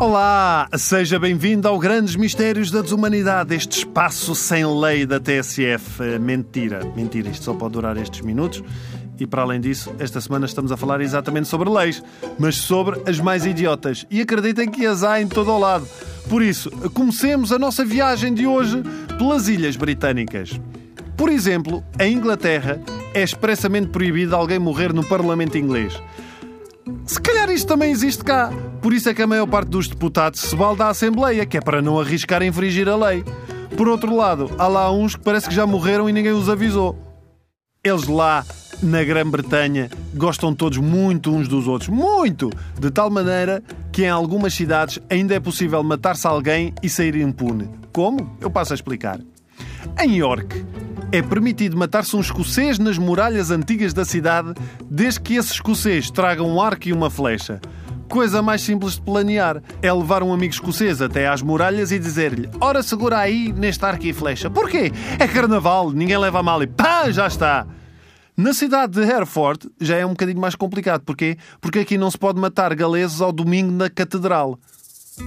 Olá, seja bem-vindo ao Grandes Mistérios da Desumanidade, este espaço sem lei da TSF. Mentira, mentira, isto só pode durar estes minutos. E para além disso, esta semana estamos a falar exatamente sobre leis, mas sobre as mais idiotas. E acreditem que as há em todo o lado. Por isso, comecemos a nossa viagem de hoje pelas Ilhas Britânicas. Por exemplo, em Inglaterra é expressamente proibido alguém morrer no Parlamento inglês. Se calhar isto também existe cá. Por isso é que a maior parte dos deputados se balda à Assembleia, que é para não arriscar a infringir a lei. Por outro lado, há lá uns que parece que já morreram e ninguém os avisou. Eles lá, na Grã-Bretanha, gostam todos muito uns dos outros. Muito! De tal maneira que em algumas cidades ainda é possível matar-se alguém e sair impune. Como? Eu passo a explicar. Em York, é permitido matar-se um escocês nas muralhas antigas da cidade, desde que esse escocês traga um arco e uma flecha. Coisa mais simples de planear é levar um amigo escocês até às muralhas e dizer-lhe: Ora, segura aí neste arco e flecha. Porquê? É carnaval, ninguém leva a mal e pá, já está. Na cidade de Hereford já é um bocadinho mais complicado. Porquê? Porque aqui não se pode matar galeses ao domingo na catedral.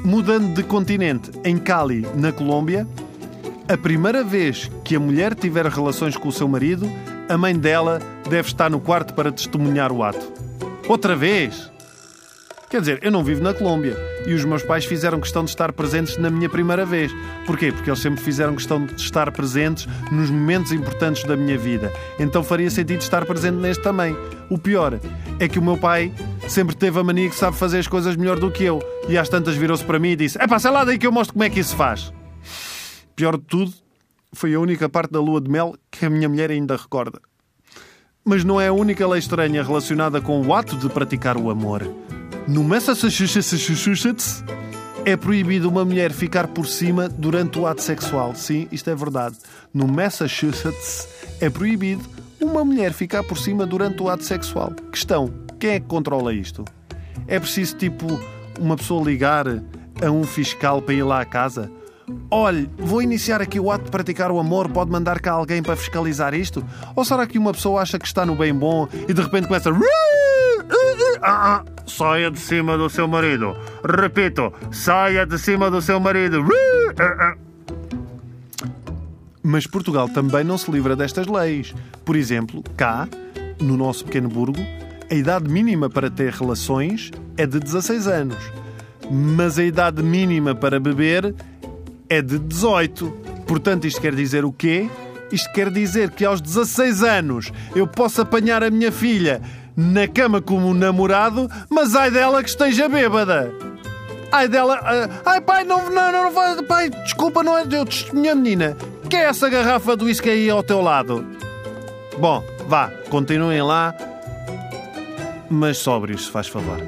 Mudando de continente, em Cali, na Colômbia, a primeira vez que a mulher tiver relações com o seu marido, a mãe dela deve estar no quarto para testemunhar o ato. Outra vez? Quer dizer, eu não vivo na Colômbia e os meus pais fizeram questão de estar presentes na minha primeira vez. Porquê? Porque eles sempre fizeram questão de estar presentes nos momentos importantes da minha vida. Então faria sentido estar presente neste também. O pior é que o meu pai sempre teve a mania que sabe fazer as coisas melhor do que eu. E às tantas virou-se para mim e disse: É pá, sei lá daí que eu mostro como é que isso se faz. Pior de tudo, foi a única parte da lua de mel que a minha mulher ainda recorda. Mas não é a única lei estranha relacionada com o ato de praticar o amor. No Massachusetts é proibido uma mulher ficar por cima durante o ato sexual. Sim, isto é verdade. No Massachusetts é proibido uma mulher ficar por cima durante o ato sexual. Questão: quem é que controla isto? É preciso, tipo, uma pessoa ligar a um fiscal para ir lá à casa? Olhe, vou iniciar aqui o ato de praticar o amor, pode mandar cá alguém para fiscalizar isto? Ou será que uma pessoa acha que está no bem bom e de repente começa. Ah, ah, saia de cima do seu marido. Repito, saia de cima do seu marido. Mas Portugal também não se livra destas leis. Por exemplo, cá, no nosso pequeno burgo, a idade mínima para ter relações é de 16 anos. Mas a idade mínima para beber é de 18. Portanto, isto quer dizer o quê? Isto quer dizer que aos 16 anos eu posso apanhar a minha filha na cama como um namorado, mas ai dela que esteja bêbada. Ai dela. Ai pai, não, não, não, não pai, desculpa, não é. Eu minha menina. Que é essa garrafa do uísque aí ao teu lado? Bom, vá, continuem lá, mas sóbrios, se faz favor.